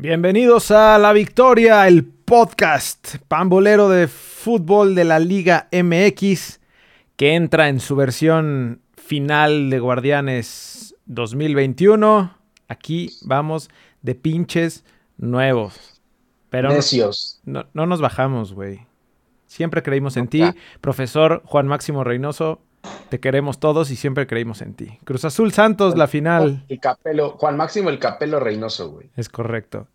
Bienvenidos a La Victoria, el podcast pambolero de fútbol de la Liga MX que entra en su versión final de Guardianes 2021. Aquí vamos de pinches nuevos. Pero Necios. no, no nos bajamos, güey. Siempre creímos en ti. Profesor Juan Máximo Reynoso, te queremos todos y siempre creímos en ti. Cruz Azul Santos, la final. El Capelo, Juan Máximo el Capelo Reynoso, güey. Es correcto.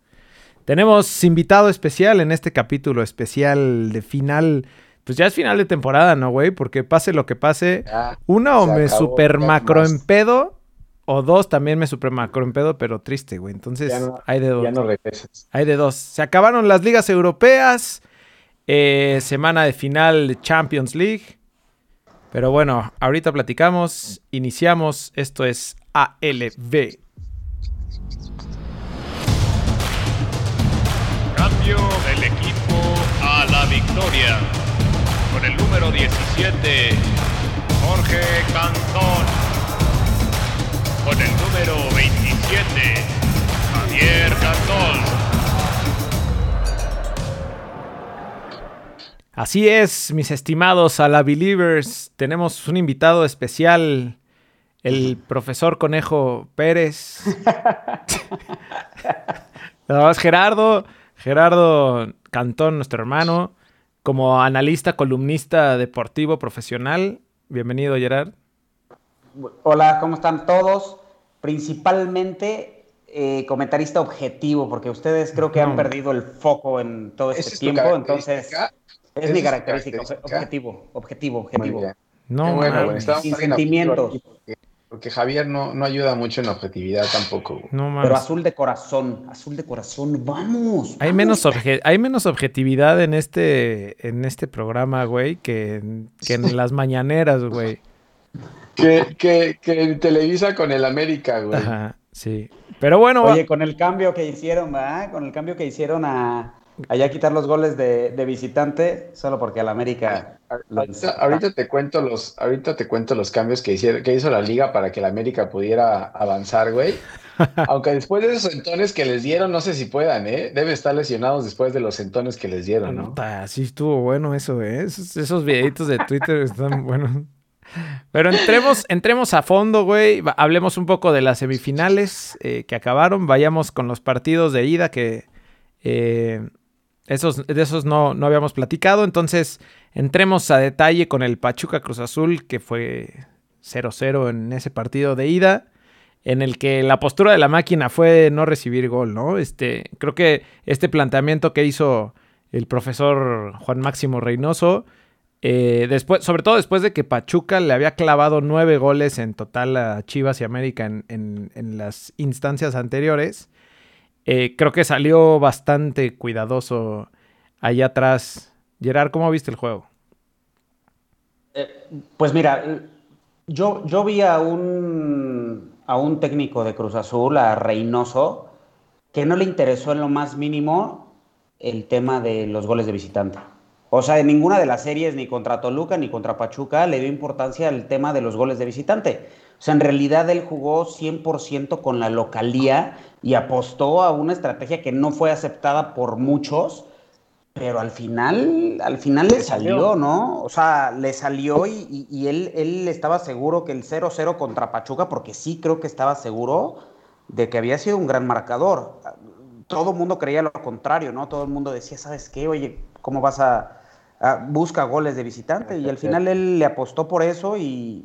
Tenemos invitado especial en este capítulo especial de final. Pues ya es final de temporada, ¿no, güey? Porque pase lo que pase. Ya, Una o me acabó, super macro más. en pedo. O dos también me super macro en pedo, pero triste, güey. Entonces no- hay de dos. Ya no regresas. Hay de dos. Se acabaron las ligas europeas. eh, semana de final de Champions League. Pero bueno, ahorita platicamos. Iniciamos. Esto es ALB. Cambio del equipo a la victoria. Con el número 17, Jorge Cantón. Con el número 27, Javier Cantón. Así es, mis estimados a la Believers. Tenemos un invitado especial, el profesor Conejo Pérez. No, es Gerardo, Gerardo Cantón, nuestro hermano, como analista, columnista deportivo profesional. Bienvenido, Gerard. Hola, ¿cómo están todos? Principalmente eh, comentarista objetivo, porque ustedes creo que han No. perdido el foco en todo ¿Esa este es tiempo, entonces? Es ¿Esa mi es tu característica, característica? objetivo, objetivo, objetivo. No, bueno, Sin sentimientos. Porque, porque Javier no, no ayuda mucho en la objetividad tampoco. güey. no mames. Pero azul de corazón, azul de corazón, vamos. Hay vamos. menos, obje- hay menos objetividad en este, en este programa, güey, que en, que en las mañaneras, güey. Que, que, que en Televisa con el América, güey. Ajá, sí. Pero bueno, va- Oye, con el cambio que hicieron, ¿verdad? Con el cambio que hicieron a allá quitar los goles de, de visitante, solo porque al América lo Ahorita, ahorita te cuento los, ahorita te cuento los cambios que hicieron, que hizo la liga para que la América pudiera avanzar, güey. Aunque después de esos sentones que les dieron, no sé si puedan, ¿eh? Deben estar lesionados después de los sentones que les dieron, ¿no? Sí estuvo bueno eso, ¿eh? Esos, esos videitos de Twitter están buenos. Pero entremos, entremos a fondo, güey. Hablemos un poco de las semifinales eh, que acabaron. Vayamos con los partidos de ida que eh, esos, de esos no, no habíamos platicado. Entonces, entremos a detalle con el Pachuca Cruz Azul, que fue 0-0 en ese partido de ida. En el que la postura de la máquina fue no recibir gol, ¿no? Este, creo que este planteamiento que hizo el profesor Juan Máximo Reynoso. eh, después, sobre todo después de que Pachuca le había clavado nueve goles en total a Chivas y América en, en- en las instancias anteriores. Eh, creo que salió bastante cuidadoso allá atrás. Gerard, ¿cómo viste el juego? Pues mira, yo, yo vi a un, a un técnico de Cruz Azul, a Reynoso, que no le interesó en lo más mínimo el tema de los goles de visitante. O sea, en ninguna de las series, ni contra Toluca ni contra Pachuca, le dio importancia al tema de los goles de visitante. O sea, en realidad él jugó 100% con la localía y apostó a una estrategia que no fue aceptada por muchos, pero al final, al final le salió, ¿no? O sea, le salió y, y- y él, él estaba seguro que el 0-0 contra Pachuca, porque sí creo que estaba seguro de que había sido un gran marcador. Todo el mundo creía lo contrario, ¿no? Todo el mundo decía, ¿sabes qué? Oye, ¿cómo vas a, a- busca goles de visitante? Y al final él le apostó por eso y,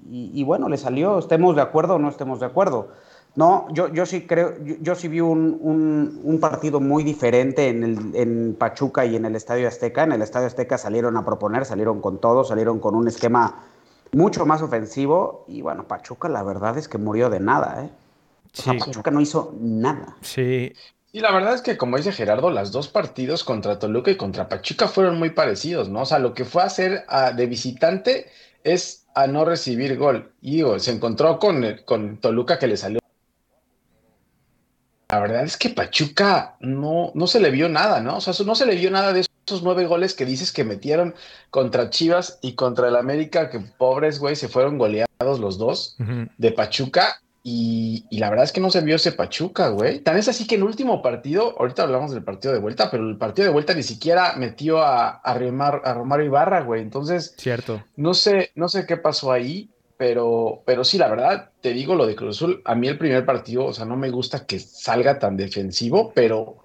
y- y bueno, le salió, estemos de acuerdo o no estemos de acuerdo. No, yo, yo sí creo, yo, yo sí vi un, un- un partido muy diferente en, el, en Pachuca y en el Estadio Azteca. En el Estadio Azteca salieron a proponer, salieron con todo, salieron con un esquema mucho más ofensivo. Y bueno, Pachuca la verdad es que murió de nada, ¿eh? O sea, Sí. Pachuca no hizo nada. Sí, Y la verdad es que, como dice Gerardo, las dos partidos contra Toluca y contra Pachuca fueron muy parecidos, ¿no? O sea, lo que fue a hacer a- de visitante es a no recibir gol. Y digo, se encontró con, el- con Toluca que le salió. La verdad es que Pachuca no, no se le vio nada, ¿no? O sea, no se le vio nada de esos nueve goles que dices que metieron contra Chivas y contra el América, que pobres, güey, se fueron goleados los dos de Pachuca. Y, la verdad es que no se vio ese Pachuca, güey. Tan es así que el último partido, ahorita hablamos del partido de vuelta, pero el partido de vuelta ni siquiera metió a, a, a Romario Ibarra, güey. Entonces, cierto. No sé, no sé qué pasó ahí, pero, pero sí, la verdad, te digo lo de Cruz Azul. A mí el primer partido, o sea, no me gusta que salga tan defensivo, pero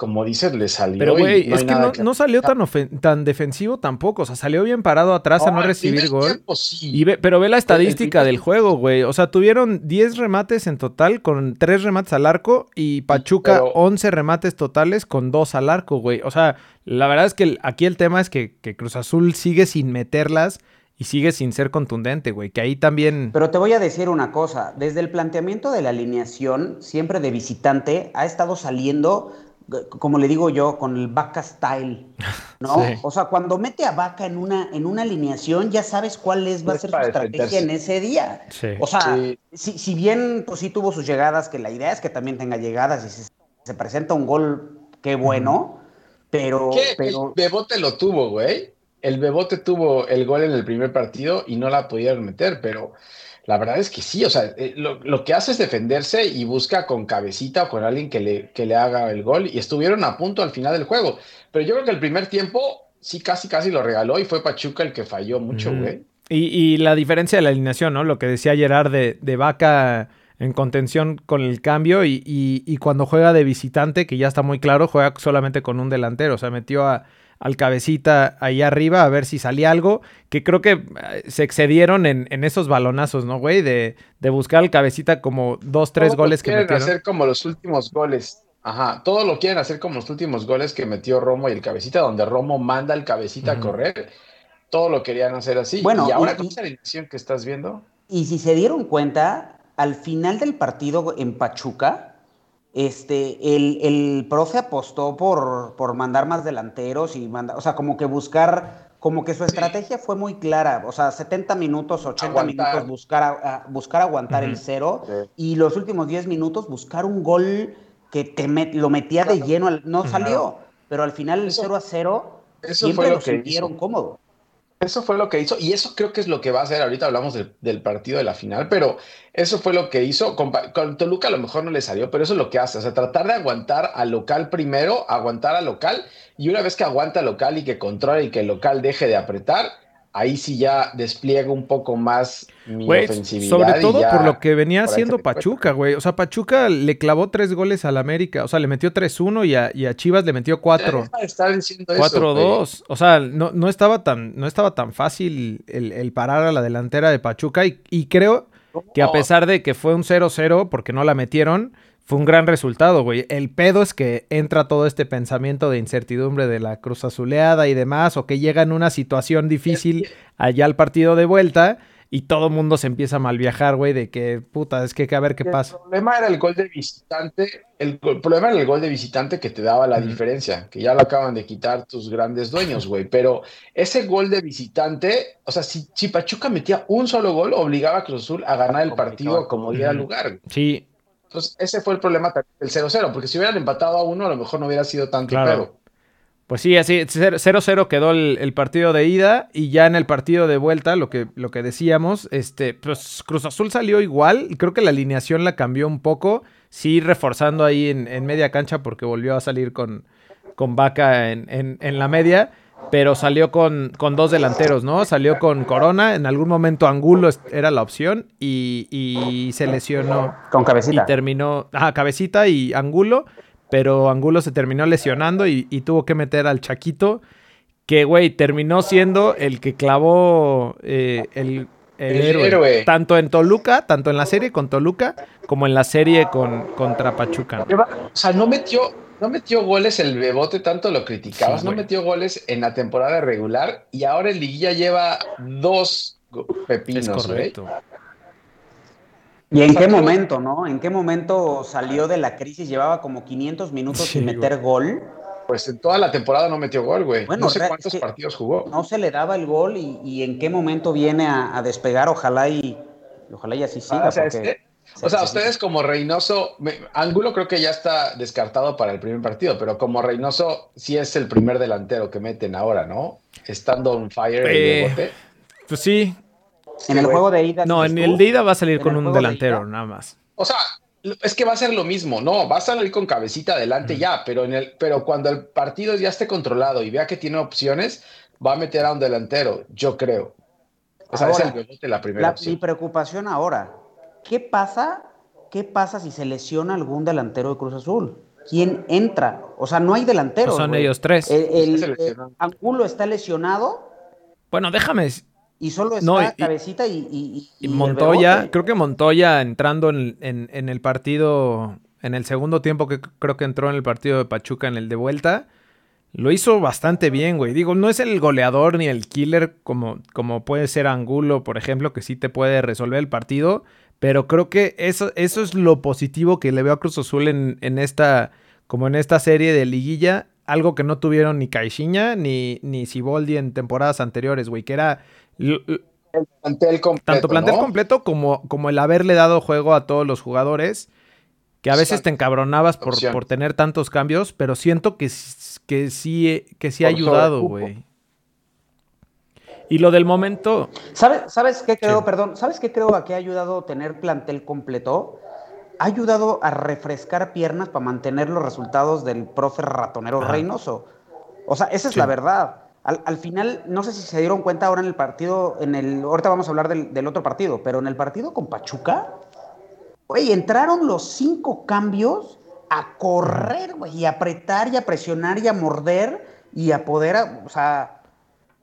como dices, le salió. Pero, güey, es que no, salió tan, tan defensivo tampoco. O sea, salió bien parado atrás a no recibir gol. Y pero ve la estadística del juego, güey. O sea, tuvieron 10 remates en total con 3 remates al arco y Pachuca 11 remates totales con 2 al arco, güey. O sea, la verdad es que aquí el tema es que, que Cruz Azul sigue sin meterlas y sigue sin ser contundente, güey. Que ahí también. Pero te voy a decir una cosa. Desde el planteamiento de la alineación, siempre de visitante, ha estado saliendo como le digo yo, con el vaca style, ¿no? O sea, cuando mete a vaca en una, en una alineación, ya sabes cuál es, va a ser su estrategia en ese día. O sea, si, bien pues sí tuvo sus llegadas, que la idea es que también tenga llegadas y si se, presenta un gol, qué bueno, pero, pero... El Bebote lo tuvo, güey. El Bebote tuvo el gol en el primer partido y no la pudieron meter, pero la verdad es que sí, o sea, eh, lo, que hace es defenderse y busca con cabecita o con alguien que le, que le haga el gol y estuvieron a punto al final del juego. Pero yo creo que el primer tiempo sí casi casi lo regaló y fue Pachuca el que falló mucho, güey. y, la diferencia de la alineación, ¿no? Lo que decía Gerard de, de Vaca en contención con el cambio y, y, cuando juega de visitante, que ya está muy claro, juega solamente con un delantero, o sea, metió a al cabecita ahí arriba a ver si salía algo, que creo que eh, se excedieron en, esos balonazos, ¿no, güey? De, buscar al cabecita como dos, tres goles que metieron. hacer como los últimos goles. Ajá, todo lo quieren hacer como los últimos goles que metió Romo y el cabecita, donde Romo manda al cabecita a correr. Todo lo querían hacer así. Bueno, y ahora con esa alineación que estás viendo. Y si se dieron cuenta, al final del partido en Pachuca, este, el, el, profe apostó por, por mandar más delanteros y mandar, o sea, como que buscar, como que su estrategia fue muy clara, o sea, 70 minutos, 80 minutos buscar, buscar aguantar el cero y los últimos 10 minutos buscar un gol que te lo metía de lleno, no salió, pero al final el 0 a 0 siempre lo, sintieron cómodo. Eso fue lo que hizo y eso creo que es lo que va a hacer. Ahorita hablamos del partido de la final, pero eso fue lo que hizo. Con, Toluca a lo mejor no le salió, pero eso es lo que hace. O sea, tratar de aguantar al local primero, aguantar al local y una vez que aguanta al local y que controla y que el local deje de apretar, ahí sí ya despliega un poco más mi ofensividad. Sobre todo por lo que venía haciendo Pachuca, güey. O sea, Pachuca le clavó tres goles al América. O sea, le metió 3-1 y a, y a, Chivas le metió 4. 4-2. O sea, no, no, estaba tan, no estaba tan fácil el, parar a la delantera de Pachuca. Y, y creo que a pesar de que fue un 0-0 porque no la metieron fue un gran resultado, güey. El pedo es que entra todo este pensamiento de incertidumbre de la cruz azuleada y demás, o que llega en una situación difícil allá al partido de vuelta y todo el mundo se empieza a mal viajar, güey, de que puta, es que, que a ver qué pasa. El problema era el gol de visitante, el, problema era el gol de visitante que te daba la diferencia, que ya lo acaban de quitar tus grandes dueños, güey, pero ese gol de visitante, o sea, si, si Pachuca metía un solo gol, obligaba a Cruz Azul a ganar el partido como diera lugar. Sí, entonces, ese fue el problema del 0-0, porque si hubieran empatado a uno, a lo mejor no hubiera sido tanto claro. Pues sí, así 0-0 quedó el, partido de ida y ya en el partido de vuelta, lo que, lo que decíamos, este, pues Cruz Azul salió igual, creo que la alineación la cambió un poco, sí reforzando ahí en, media cancha porque volvió a salir con, con Vaca en, en la media, pero salió con, con, dos delanteros, ¿no? Salió con Corona, en algún momento Angulo era la opción y, se lesionó. Con cabecita. Y terminó, ah, cabecita y Angulo, pero Angulo se terminó lesionando y, tuvo que meter al Chaquito, que, güey, terminó siendo el que clavó eh, el, héroe. Tanto en Toluca, tanto en la serie con Toluca, como en la serie con, contra Pachuca. O sea, no metió no metió goles el Bebote, tanto lo criticabas, no metió goles en la temporada regular y ahora el Liguilla lleva dos pepinos, correcto. ¿Y en qué momento, no? ¿En qué momento salió de la crisis? Llevaba como 500 minutos sin meter gol. Pues en toda la temporada no metió gol, güey. no sé cuántos partidos jugó. No se le daba el gol y, en qué momento viene a, despegar. Ojalá y ojalá y así siga. Ah, porque... O sea, ustedes como Reynoso, Ángulo creo que ya está descartado para el primer partido, pero como Reynoso sí es el primer delantero que meten ahora, ¿no? Estando on fire eh, Pues sí. En el juego de ida. No, en el de ida va a salir con un delantero, nada más. O sea, es que va a ser lo mismo, no, va a salir con cabecita adelante ya, pero en el, pero cuando el partido ya esté controlado y vea que tiene opciones, va a meter a un delantero, yo creo. O sea, es el la primera opción. Mi preocupación ahora, ¿qué pasa? ¿Qué pasa si se lesiona algún delantero de Cruz Azul? ¿Quién entra? O sea, no hay delantero. son ellos tres. El, Angulo está lesionado. Bueno, déjame. Y solo está cabecita y, y, Montoya, creo que Montoya entrando en, en, el partido, en el segundo tiempo que creo que entró en el partido de Pachuca en el de vuelta, lo hizo bastante bien, güey. Digo, no es el goleador ni el killer como, como puede ser Angulo, por ejemplo, que sí te puede resolver el partido. Pero creo que eso, eso es lo positivo que le veo a Cruz Azul en, en esta, como en esta serie de liguilla. Algo que no tuvieron ni Caixinha ni, ni Siboldi en temporadas anteriores, güey. Que era. El plantel completo, tanto plantel completo como, como el haberle dado juego a todos los jugadores. Que a veces te encabronabas por, por, tener tantos cambios, pero siento que, que sí, que sí ha ayudado, güey. Y lo del momento. ¿Sabes, ¿sabes qué creo? Perdón, ¿sabes qué creo a qué ha ayudado tener plantel completo? Ha ayudado a refrescar piernas para mantener los resultados del profe ratonero Reynoso. O sea, esa es la verdad. Al, final, no sé si se dieron cuenta ahora en el partido, en el, ahorita vamos a hablar del, otro partido, pero en el partido con Pachuca, güey, entraron los cinco cambios a correr, güey, y a apretar y a presionar y a morder y a poder, o sea,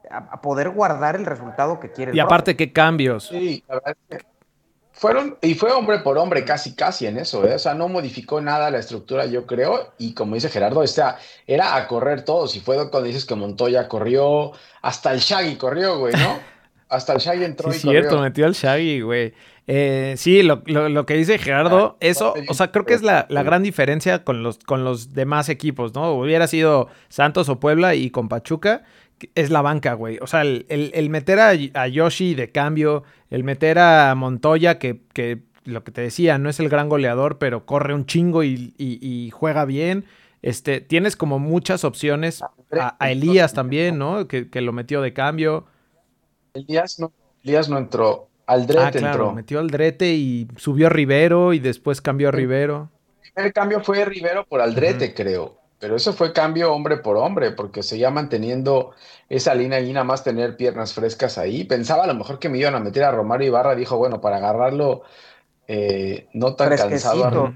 a, poder guardar el resultado que quiere. y aparte, ¿qué cambios? Sí, la verdad es que fueron, y fue hombre por hombre, casi, casi en eso, ¿eh? o sea, no modificó nada la estructura, yo creo, y como dice Gerardo, o sea, era a correr todos, y fue cuando dices que Montoya corrió, hasta el Shaggy corrió, güey, ¿no? Hasta el Shaggy entró sí, y cierto, metió al Shaggy, güey. Eh, sí, lo, que dice Gerardo, ah, eso, o sea, creo que es la, gran diferencia con los, con los demás equipos, ¿no? Hubiera sido Santos o Puebla y con Pachuca, es la banca, güey. O sea, el, meter a, Yoshi de cambio, el meter a Montoya, que, lo que te decía, no es el gran goleador, pero corre un chingo y, juega bien. Este, tienes como muchas opciones. A, Elías también, ¿no? Que, lo metió de cambio. Elías no, Elías no entró. Aldrete ah, claro, entró. Metió Aldrete y subió a Rivero y después cambió a Rivero. El primer cambio fue Rivero por Aldrete, creo. Pero eso fue cambio hombre por hombre, porque seguía manteniendo esa línea y nada más tener piernas frescas ahí. Pensaba a lo mejor que me iban a meter a Romario Ibarra, dijo, bueno, para agarrarlo eh, no tan cansado.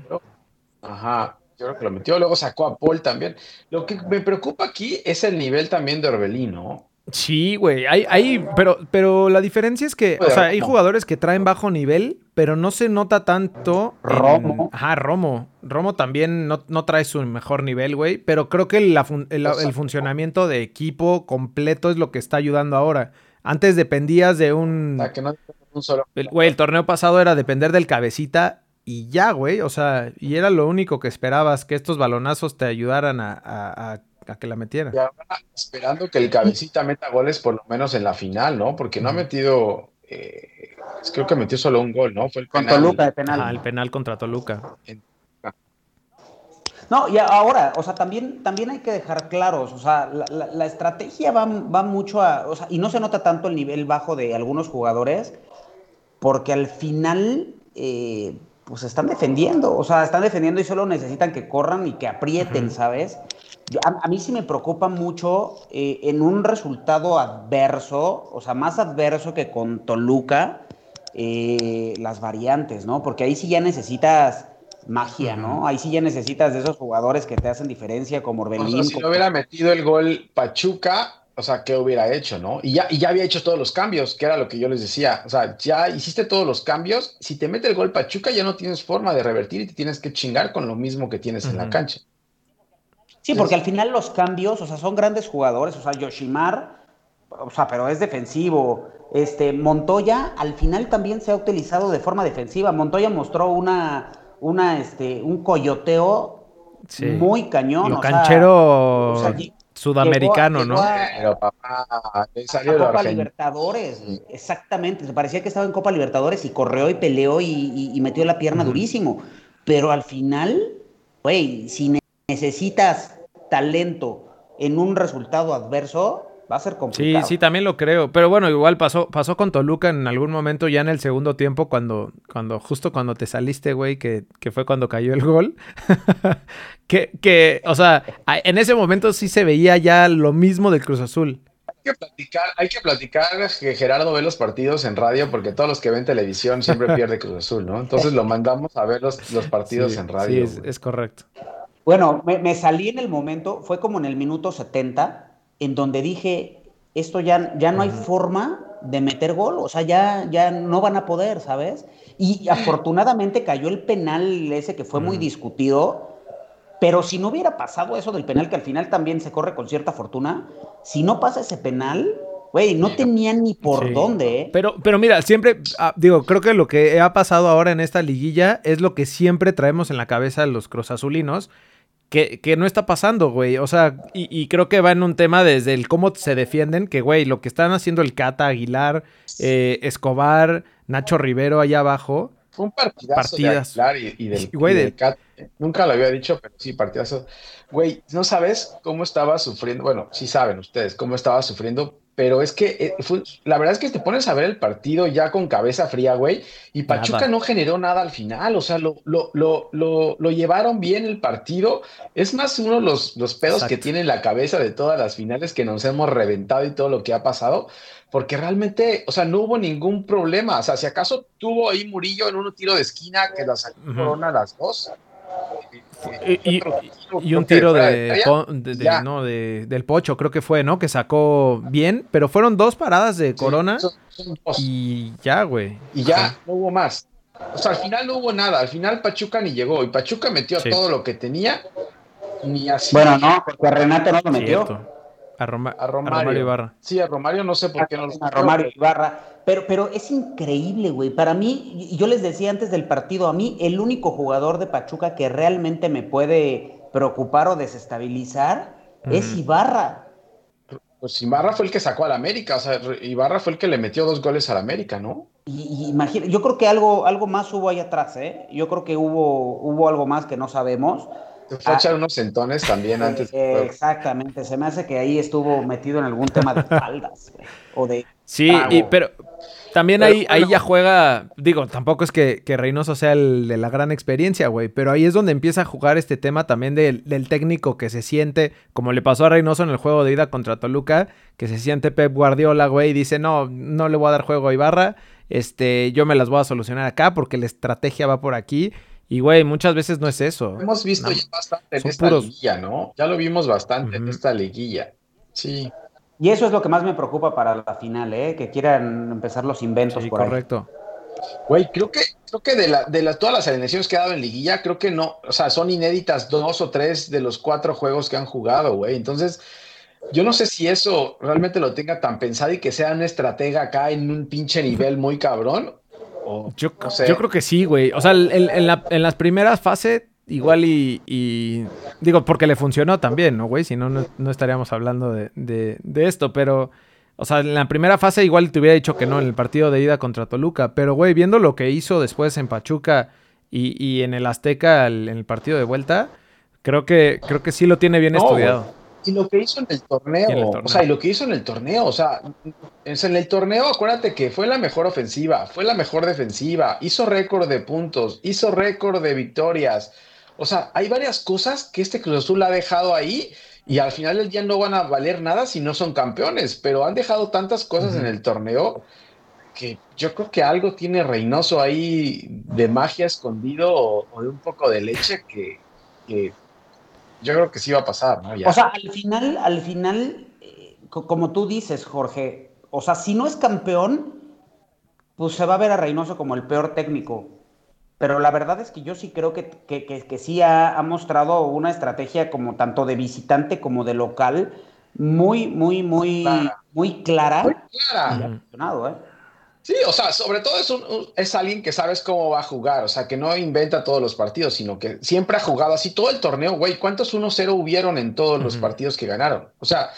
Ajá, yo creo que lo metió. Luego sacó a Paul también. Lo que me preocupa aquí es el nivel también de Orbelín, ¿no? Sí, güey. Hay, hay, pero, pero la diferencia es que, o sea, hay jugadores que traen bajo nivel, pero no se nota tanto. Romo. Ajá, Romo. Romo también no, trae su mejor nivel, güey. Pero creo que el, funcionamiento de equipo completo es lo que está ayudando ahora. Antes dependías de un. O sea, que no un solo. Güey, el torneo pasado era depender del cabecita y ya, güey. O sea, y era lo único que esperabas, que estos balonazos te ayudaran a a que la metiera. esperando que el cabecita meta goles por lo menos en la final, ¿no? Porque no ha metido, eh, creo que metió solo un gol, ¿no? Fue el contra Toluca de penal. Ah, el penal contra Toluca. No, y ahora, o sea, también, también hay que dejar claros, o sea, la, estrategia va, va, mucho a, o sea, y no se nota tanto el nivel bajo de algunos jugadores, porque al final, eh, pues están defendiendo, o sea, están defendiendo y solo necesitan que corran y que aprieten, ¿sabes? A, mí sí me preocupa mucho eh, en un resultado adverso, o sea, más adverso que con Toluca, eh, las variantes, ¿no? Porque ahí sí ya necesitas magia, ¿no? Ahí sí ya necesitas de esos jugadores que te hacen diferencia, como Orbelín. si no hubiera metido el gol Pachuca, o sea, ¿qué hubiera hecho, no? Y ya, y ya había hecho todos los cambios, que era lo que yo les decía. O sea, ya hiciste todos los cambios. Si te mete el gol Pachuca, ya no tienes forma de revertir y te tienes que chingar con lo mismo que tienes en la cancha. Sí, porque al final los cambios, o sea, son grandes jugadores, o sea, Yoshimar, o sea, pero es defensivo. Este, Montoya al final también se ha utilizado de forma defensiva. Montoya mostró una, una, este, un coyoteo muy cañón. Lo canchero sudamericano, ¿no? pero papá, salió Copa Libertadores, exactamente. Se parecía que estaba en Copa Libertadores y corrió y peleó y, metió la pierna durísimo. Pero al final, güey, sin necesitas talento en un resultado adverso, Va a ser complicado. Sí, sí, también lo creo. Pero bueno, igual pasó, pasó con Toluca en algún momento, ya en el segundo tiempo, cuando, cuando justo cuando te saliste, güey, que, que fue cuando cayó el gol. que, que, o sea, en ese momento sí se veía ya lo mismo del Cruz Azul. Hay que platicar, hay que platicar que Gerardo ve los partidos en radio porque todos los que ven televisión siempre pierde Cruz Azul, ¿no? Entonces lo mandamos a ver los, los partidos Sí, en radio. Sí, es, es correcto. Bueno, me, me salí en el momento, fue como en el minuto 70, en donde dije, esto ya, ya no hay forma de meter gol, o sea, ya, ya no van a poder, ¿sabes? Y afortunadamente cayó el penal ese que fue muy discutido, pero si no hubiera pasado eso del penal, que al final también se corre con cierta fortuna, si no pasa ese penal, güey, no tenían ni por Sí. dónde, ¿eh? Pero, pero mira, siempre, ah, digo, creo que lo que ha pasado ahora en esta liguilla es lo que siempre traemos en la cabeza los Azulinos, que, que no está pasando, güey. O sea, y, y creo que va en un tema desde el cómo se defienden, que, güey, lo que están haciendo el Cata, Aguilar, eh, Escobar, Nacho Rivero allá abajo. Fue un partidazo Partidas. de Aguilar y, y del, güey, y del de- Cat. Nunca lo había dicho, pero sí, partidazo. Güey, no sabes cómo estaba sufriendo. Bueno, sí saben ustedes cómo estaba sufriendo, pero es que eh, fue- la verdad es que te pones a ver el partido ya con cabeza fría, güey, y Pachuca Nada. no generó nada al final. O sea, lo, lo, lo, lo, lo llevaron bien el partido. Es más uno de los, los pedos que tiene en la cabeza de todas las finales que nos hemos reventado y todo lo que ha pasado porque realmente, o sea, no hubo ningún problema. O sea, si acaso tuvo ahí Murillo en un tiro de esquina que la sacó Ujú. Corona a las dos. Y, un tiro de, no, de- del Pocho, creo que fue, ¿no? Que sacó bien, pero fueron dos paradas de Sí, Corona son- son dos. y ya, güey. Y ya Ajá. no hubo más. O sea, al final no hubo nada. Al final Pachuca ni llegó. Y Pachuca metió Sí. todo lo que tenía. Ni así. Bueno, no, porque a Renate no lo metió. Cierto. A, Roma- A a Romario. Romario Ibarra. Sí, a Romario no sé por qué no lo a Romario Ibarra. Pero, pero es increíble, güey. Para mí, y yo les decía antes del partido, a mí el único jugador de Pachuca que realmente me puede preocupar o desestabilizar es. Ibarra. Pues Ibarra fue el que sacó al América. O sea, Ibarra fue el que le metió dos goles al América, ¿no? Y, y imagina, yo creo que algo, algo más hubo ahí atrás, ¿eh? Yo creo que hubo, hubo algo más que no sabemos. Se fue a Ah. echar unos sentones también antes. Eh, exactamente, se me hace que ahí estuvo metido en algún tema de faldas, güey, o de... Sí, y, pero también Pero ahí, ahí ya juega, digo, tampoco es que, que Reynoso sea el de la gran experiencia, güey, pero ahí es donde empieza a jugar este tema también del, del técnico que se siente, como le pasó a Reynoso en el juego de ida contra Toluca, que se siente Pep Guardiola, güey, y dice, no, no le voy a dar juego a Ibarra, este, yo me las voy a solucionar acá porque la estrategia va por aquí, y güey, muchas veces no es eso. Hemos visto No, ya bastante en son esta puros- liguilla, ¿no? Ya lo vimos bastante en esta liguilla. Sí. Y eso es lo que más me preocupa para la final, ¿eh? Que quieran empezar los inventos Sí, por ahí. correcto. Güey, creo que, creo que de, la, de la- todas las alineaciones que ha dado en liguilla, creo que no, o sea, son inéditas dos o tres de los cuatro juegos que han jugado, güey. Entonces, yo no sé si eso realmente lo tenga tan pensado y que sea una estratega acá en un pinche nivel muy cabrón. O, Yo, no sé. yo creo que sí, güey. O sea, en, en la- en las primeras fases, igual y, y- Digo, porque le funcionó también, ¿no, güey? Si no, no, no estaríamos hablando de, de- de esto, pero... O sea, en la primera fase igual te hubiera dicho que no en el partido de ida contra Toluca. Pero, güey, viendo lo que hizo después en Pachuca y, y en el Azteca el- en el partido de vuelta, creo que, creo que sí lo tiene bien No, estudiado. Y lo que hizo en el torneo, Y en el o sea, y lo que hizo en el torneo, o sea, en el torneo, acuérdate que fue la mejor ofensiva, fue la mejor defensiva, hizo récord de puntos, hizo récord de victorias. O sea, hay varias cosas que este Cruz Azul ha dejado ahí y al final del día no van a valer nada si no son campeones, pero han dejado tantas cosas en el torneo que yo creo que algo tiene Reynoso ahí de magia escondido o, o de un poco de leche que, que yo creo que sí va a pasar, ¿no? Ya. O sea, al final, al final, eh, co- como tú dices, Jorge, o sea, si no es campeón, pues se va a ver a Reynoso como el peor técnico. Pero la verdad es que yo sí creo que, que, que- que sí ha, ha mostrado una estrategia como tanto de visitante como de local muy, muy, muy, Clara. muy clara. Muy clara. Y ha funcionado, ¿eh? Sí, o sea, sobre todo es, un- un- es alguien que sabes cómo va a jugar, o sea, que no inventa todos los partidos, sino que siempre ha jugado así todo el torneo, güey. ¿Cuántos 1-0 hubieron en todos los partidos que ganaron? O sea,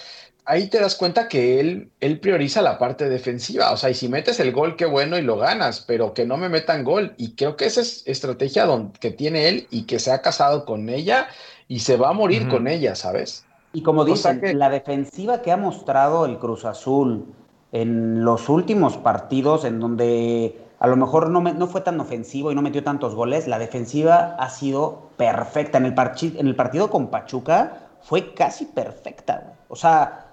ahí te das cuenta que él, él prioriza la parte defensiva, o sea, y si metes el gol, qué bueno y lo ganas, pero que no me metan gol. Y creo que esa es estrategia don- que tiene él y que se ha casado con ella y se va a morir con ella, ¿sabes? Y como O sea dicen, que- la defensiva que ha mostrado el Cruz Azul en los últimos partidos, en donde a lo mejor no, me- no fue tan ofensivo y no metió tantos goles, la defensiva ha sido perfecta. En el, parchi- en el partido con Pachuca fue casi perfecta. O sea,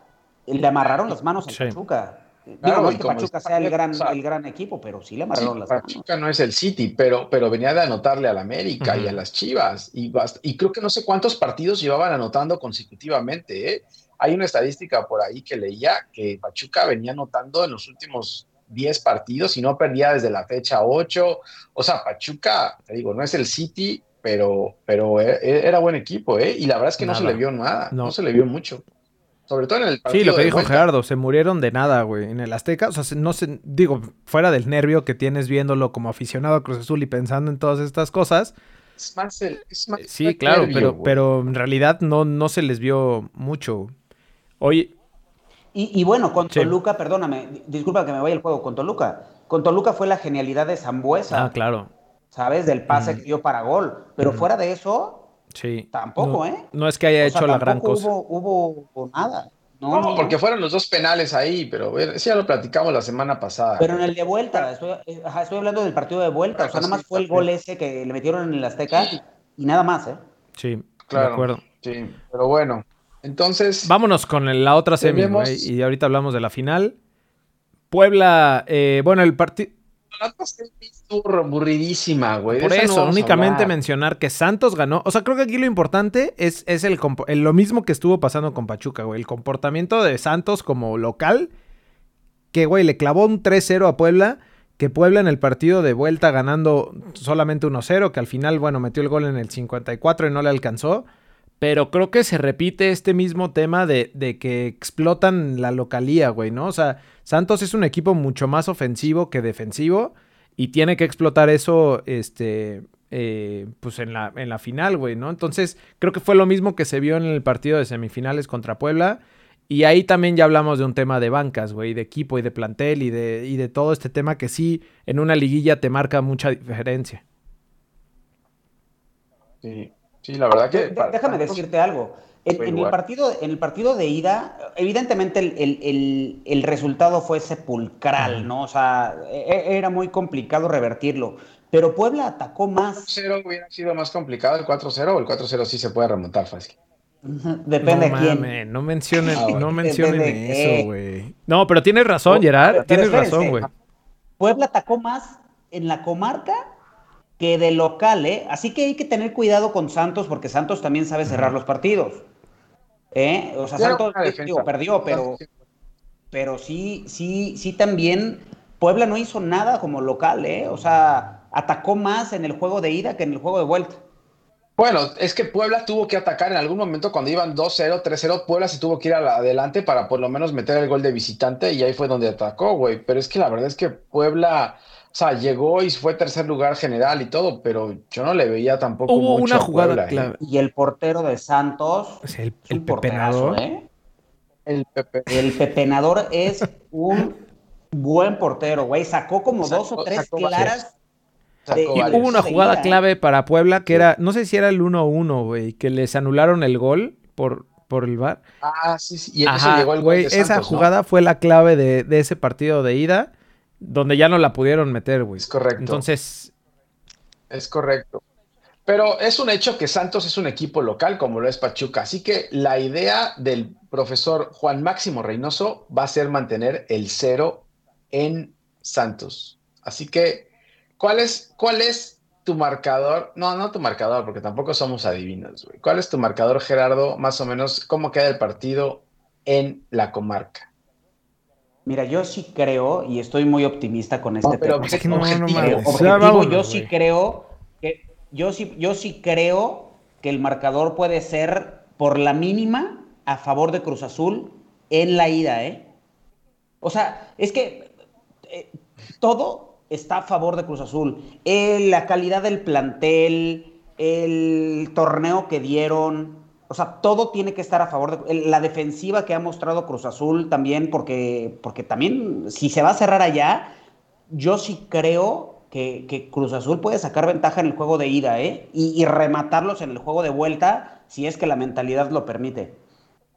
le amarraron las manos a Sí. Pachuca. Digo, Claro, no y es que Pachuca sea el gran, o sea, el gran equipo, pero sí le Sí, amarraron las manos. Pachuca no es el City, pero, pero venía de anotarle al América y a las Chivas. Y, y creo que no sé cuántos partidos llevaban anotando consecutivamente. ¿eh? Hay una estadística por ahí que leía que Pachuca venía anotando en los últimos 10 partidos y no perdía desde la fecha 8. O sea, Pachuca, te digo, no es el City, pero, pero e- e- era buen equipo. ¿eh? Y la verdad es que no se le vio nada, no. No. se le vio mucho. Sobre todo en el partido Sí, lo que dijo vuelta. Gerardo, se murieron de nada, güey, en el Azteca. O sea, se- no sé, digo, fuera del nervio que tienes viéndolo como aficionado a Cruz Azul y pensando en todas estas cosas. Es más el- es más eh, Sí, el claro, nervio, pero, güey. pero en realidad no, no se les vio mucho. Oye, Y, y bueno, con Sí. Toluca, perdóname, di- disculpa que me vaya el juego, con Toluca. Con Toluca fue la genialidad de Zambuesa, ah, claro, ¿sabes? Del pase que dio para gol. Pero Ujú. fuera de eso, sí. Tampoco, No- ¿eh? No es que haya o sea, hecho la gran tampoco cosa. Hubo, hubo nada. No, No, no, porque fueron los dos penales ahí, pero sí ya lo platicamos la semana pasada. Pero en el de vuelta, estoy, eh, ajá, estoy hablando del partido de vuelta. O sea, Ah, nada más fue el gol ese que le metieron en el Azteca y nada más, ¿eh? Sí, de Claro. acuerdo. Sí, pero bueno. Entonces, Vámonos con la otra semi, Tenemos- güey, y ahorita hablamos de la final. Puebla, eh, bueno, el partido... aburridísima, güey. Por esa eso, únicamente mencionar que Santos ganó. O sea, creo que aquí lo importante es, es el- lo mismo que estuvo pasando con Pachuca, güey. El comportamiento de Santos como local, que, güey, le clavó un 3-0 a Puebla, que Puebla en el partido de vuelta ganando solamente 1-0, que al final, bueno, metió el gol en el 54 y no le alcanzó. Pero creo que se repite este mismo tema de, de que explotan la localía, güey, ¿no? O sea, Santos es un equipo mucho más ofensivo que defensivo y tiene que explotar eso, este, eh, pues en la, en la final, güey, ¿no? Entonces, creo que fue lo mismo que se vio en el partido de semifinales contra Puebla. Y ahí también ya hablamos de un tema de bancas, güey, de equipo y de plantel y de, y de todo este tema que sí en una liguilla te marca mucha diferencia. Sí, sí, la verdad que. Déjame decirte algo. En, en el partido, en el partido de ida, evidentemente el, el- el- el resultado fue sepulcral, ¿no? O sea, e- e- era muy complicado revertirlo. Pero Puebla atacó más. 4-0 hubiera sido más complicado el 4-0 o el 4-0 sí se puede remontar fácil. Depende no de quién. no mencionen, Ah, bueno. no mencionen de eso, güey. No, pero tienes razón, Oh, Gerard. pero tienes razón, güey. Puebla atacó más en la comarca que de local, ¿eh? Así que hay que tener cuidado con Santos porque Santos también sabe cerrar los partidos. ¿Eh? O sea, Santos digo, perdió, pero, pero sí, sí, sí también Puebla no hizo nada como local, ¿eh? O sea, atacó más en el juego de ida que en el juego de vuelta. Bueno, es que Puebla tuvo que atacar en algún momento cuando iban 2-0, 3-0. Puebla se tuvo que ir adelante para por lo menos meter el gol de visitante y ahí fue donde atacó, güey. Pero es que la verdad es que Puebla, o sea, llegó y fue tercer lugar general y todo, pero yo no le veía tampoco Hubo mucho una jugada Puebla, ¿eh? clave. Y el portero de Santos Es el, el pepenador. ¿eh? El Pepe. El pepenador es un buen portero, güey. Sacó como Sacó- dos o tres sacó claras. de- Y hubo una Seguida, jugada ¿eh? clave para Puebla que era, no sé si era el 1-1, güey, que les anularon el gol por, por el VAR. Ah, sí, sí. Y en eso Ajá, llegó el gol güey, de esa jugada fue la clave de, de ese partido de ida, donde ya no la pudieron meter, güey. Es correcto. Entonces, Es correcto. Pero es un hecho que Santos es un equipo local como lo es Pachuca. Así que la idea del profesor Juan Máximo Reynoso va a ser mantener el cero en Santos. Así que, ¿cuál es, cuál es tu marcador? No, no tu marcador, porque tampoco somos adivinos, güey. ¿Cuál es tu marcador, Gerardo? Más o menos, ¿cómo queda el partido en la comarca? Mira, yo sí creo, y estoy muy optimista con este No, pero tema. es que no, no Objetivo, objetivo, vámonos, yo sí creo que yo sí, yo sí creo que el marcador puede ser por la mínima a favor de Cruz Azul en la ida, ¿eh? O sea, es que eh, todo está a favor de Cruz Azul. Eh, la calidad del plantel, el torneo que dieron, o sea, todo tiene que estar a favor de la defensiva que ha mostrado Cruz Azul también, porque, porque también si se va a cerrar allá, yo sí creo que, que Cruz Azul puede sacar ventaja en el juego de ida, ¿eh? Y, y rematarlos en el juego de vuelta si es que la mentalidad lo permite.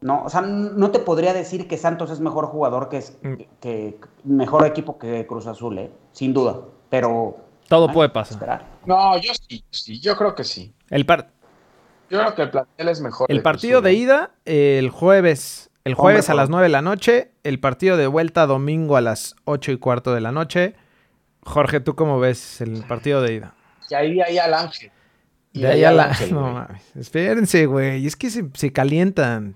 No, o sea, no te podría decir que Santos es mejor jugador que, Mm. que mejor equipo que Cruz Azul, ¿eh? sin duda. Pero Todo puede pasar. No, yo sí, sí, yo creo que sí. El, par- Yo creo que el plantel es mejor. el partido de ida, el jueves. El jueves a las 9 de la noche. El partido de vuelta domingo a las 8 y cuarto de la noche. Jorge, ¿tú cómo ves el partido de ida? Y ahí, ahí al ángel. Y De ahí a al. Ángel, No mames. Espérense, güey. Es que se, se calientan.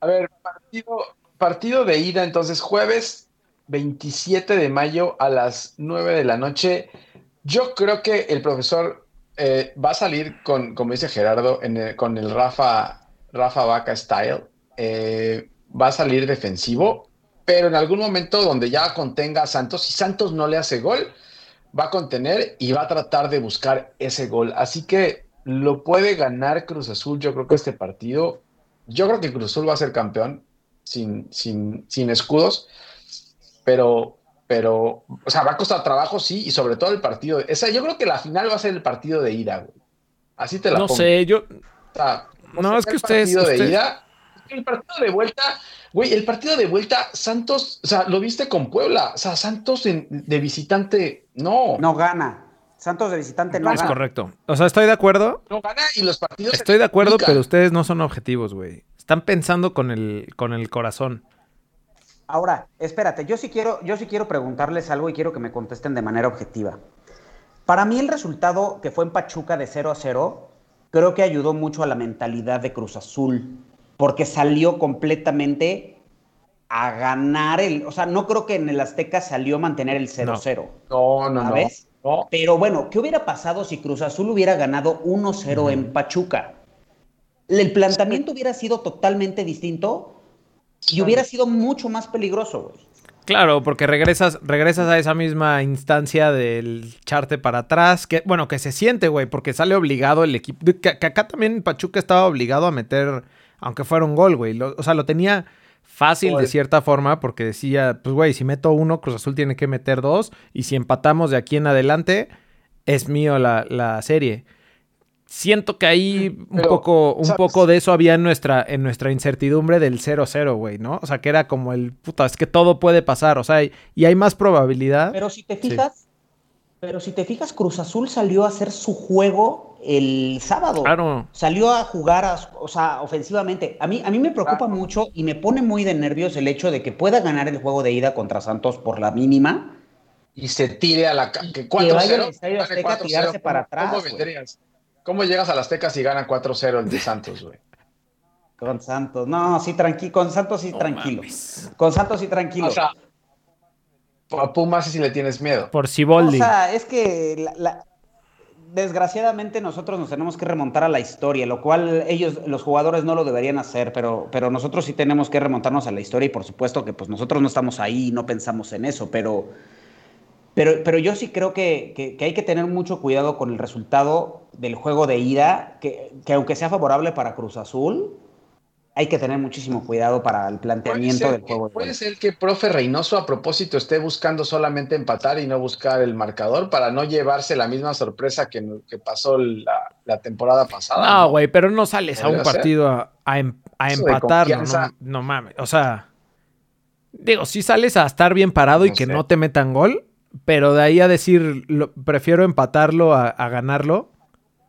A ver, partido, partido de ida, entonces jueves 27 de mayo a las 9 de la noche. Yo creo que el profesor eh, va a salir con, como dice Gerardo, con el Rafa, Rafa Vaca style. Eh, va a salir defensivo, pero en algún momento donde ya contenga a Santos, si Santos no le hace gol, va a contener y va a tratar de buscar ese gol. Así que lo puede ganar Cruz Azul, yo creo que este partido. Yo creo que Cruz Azul va a ser campeón sin, sin, sin escudos, pero, pero, o sea, va a costar trabajo, sí, y sobre todo el partido. Esa, yo creo que la final va a ser el partido de ida, güey. Así te la No pongo. sé, yo... O sea, No, o sea, es que el ustedes- partido de ida, el partido de vuelta, güey, el partido de vuelta, Santos, o sea, lo viste con Puebla, o sea, Santos en- de visitante, no, no, No gana. Santos de visitante no Es gana. correcto. O sea, estoy de acuerdo. gana y los partidos. Estoy de acuerdo, pero ustedes no son objetivos, güey. Están pensando con el, con el corazón. Ahora, espérate, yo sí quiero, yo sí quiero preguntarles algo y quiero que me contesten de manera objetiva. Para mí el resultado que fue en Pachuca de 0 a 0, creo que ayudó mucho a la mentalidad de Cruz Azul, porque salió completamente a ganar el, o sea, no creo que en el Azteca salió a mantener el 0-0. No, no, no. ¿Sabes? no. Pero bueno, ¿qué hubiera pasado si Cruz Azul hubiera ganado 1-0 en Pachuca? El planteamiento hubiera sido totalmente distinto y hubiera sido mucho más peligroso, güey. Claro, porque regresas, regresas a esa misma instancia del charte para atrás, que bueno, que se siente, güey, porque sale obligado el equipo. Que, que acá también Pachuca estaba obligado a meter, aunque fuera un gol, güey. O sea, lo tenía fácil de cierta forma, porque decía, pues, güey, si meto uno, Cruz Azul tiene que meter dos, y si empatamos de aquí en adelante, es mío la, la serie. Siento que ahí un Pero, poco, un ¿sabes? poco de eso había en nuestra, en nuestra incertidumbre del 0-0, güey, ¿no? O sea, que era como el puta, es que todo puede pasar, o sea, y, y hay más probabilidad. Pero si te fijas, pero si te fijas, Cruz Azul salió a hacer su juego el sábado. Claro. Salió a jugar, a- o sea, ofensivamente. A mí, a mí me preocupa mucho y me pone muy de nervios el hecho de que pueda ganar el juego de ida contra Santos por la mínima. Y se tire a la. Que que vaya al 4-0. Estadio gane Azteca a 4-0, tirarse para ¿cómo- ¿Cómo atrás, vendrías? ¿Cómo llegas al Azteca si gana 4-0 el de Santos, güey? Con Santos. No, sí, tranquilo. Con Santos sí, No tranquilo. mames. Con Santos sí, tranquilo. O sea, a Pumas si le tienes miedo. Por O Siboldi. sea, es que la- la- desgraciadamente nosotros nos tenemos que remontar a la historia, lo cual ellos, los jugadores no lo deberían hacer, pero, pero nosotros sí tenemos que remontarnos a la historia y por supuesto que pues nosotros no estamos ahí y no pensamos en eso, pero, pero, pero yo sí creo que, que- que hay que tener mucho cuidado con el resultado del juego de ida, que, que aunque sea favorable para Cruz Azul, hay que tener muchísimo cuidado para el planteamiento del que, juego. de puede ser que profe Reynoso a propósito esté buscando solamente empatar y no buscar el marcador para no llevarse la misma sorpresa que, que pasó la, la temporada pasada. No, güey, pero no sales a un partido a, a em- a confianza. no, no mames. O sea, digo, sí sales a estar bien parado y que no te metan gol, pero de ahí a decir, lo- prefiero empatarlo a, a ganarlo.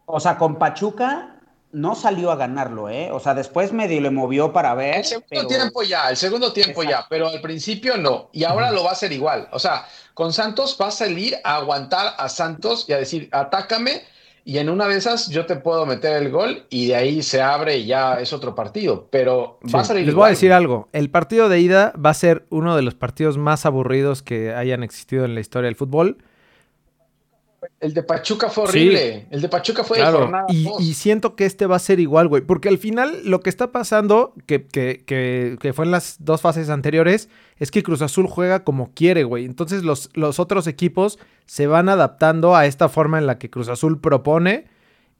O sea, con Pachuca no salió a ganarlo, ¿eh? O sea, después medio le movió para ver. El segundo pero- tiempo ya, el segundo tiempo ya, pero al principio no. Y ahora lo va a hacer igual. O sea, con Santos va a salir a aguantar a Santos y a decir, atácame y en una de esas yo te puedo meter el gol y de ahí se abre y ya es otro partido. Pero va a Sí, salir Les voy igual. a decir algo. El partido de ida va a ser uno de los partidos más aburridos que hayan existido en la historia del fútbol. El de Pachuca fue Sí. horrible. El de Pachuca fue de Claro, jornada y, siento que este va a ser igual, güey. Porque al final lo que está pasando, que, que- que- que fue en las dos fases anteriores, es que Cruz Azul juega como quiere, güey. Entonces los, los otros equipos se van adaptando a esta forma en la que Cruz Azul propone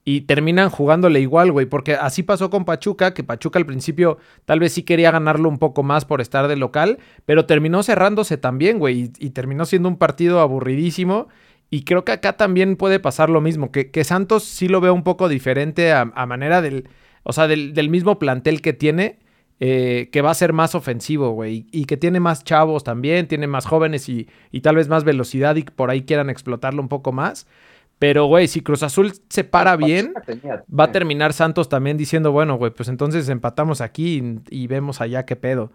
y terminan jugándole igual, güey. Porque así pasó con Pachuca, que Pachuca al principio tal vez sí quería ganarlo un poco más por estar de local, pero terminó cerrándose también, güey. Y, y terminó siendo un partido aburridísimo. Y creo que acá también puede pasar lo mismo, que, que Santos sí lo veo un poco diferente a, a manera del, o sea, del, del mismo plantel que tiene. eh, que va a ser más ofensivo, güey. Y que tiene más chavos también, tiene más jóvenes y, y tal vez más velocidad y por ahí quieran explotarlo un poco más. Pero, güey, si Cruz Azul se para bien, va a terminar Santos también diciendo, bueno, güey, pues entonces empatamos aquí y, y vemos allá qué pedo.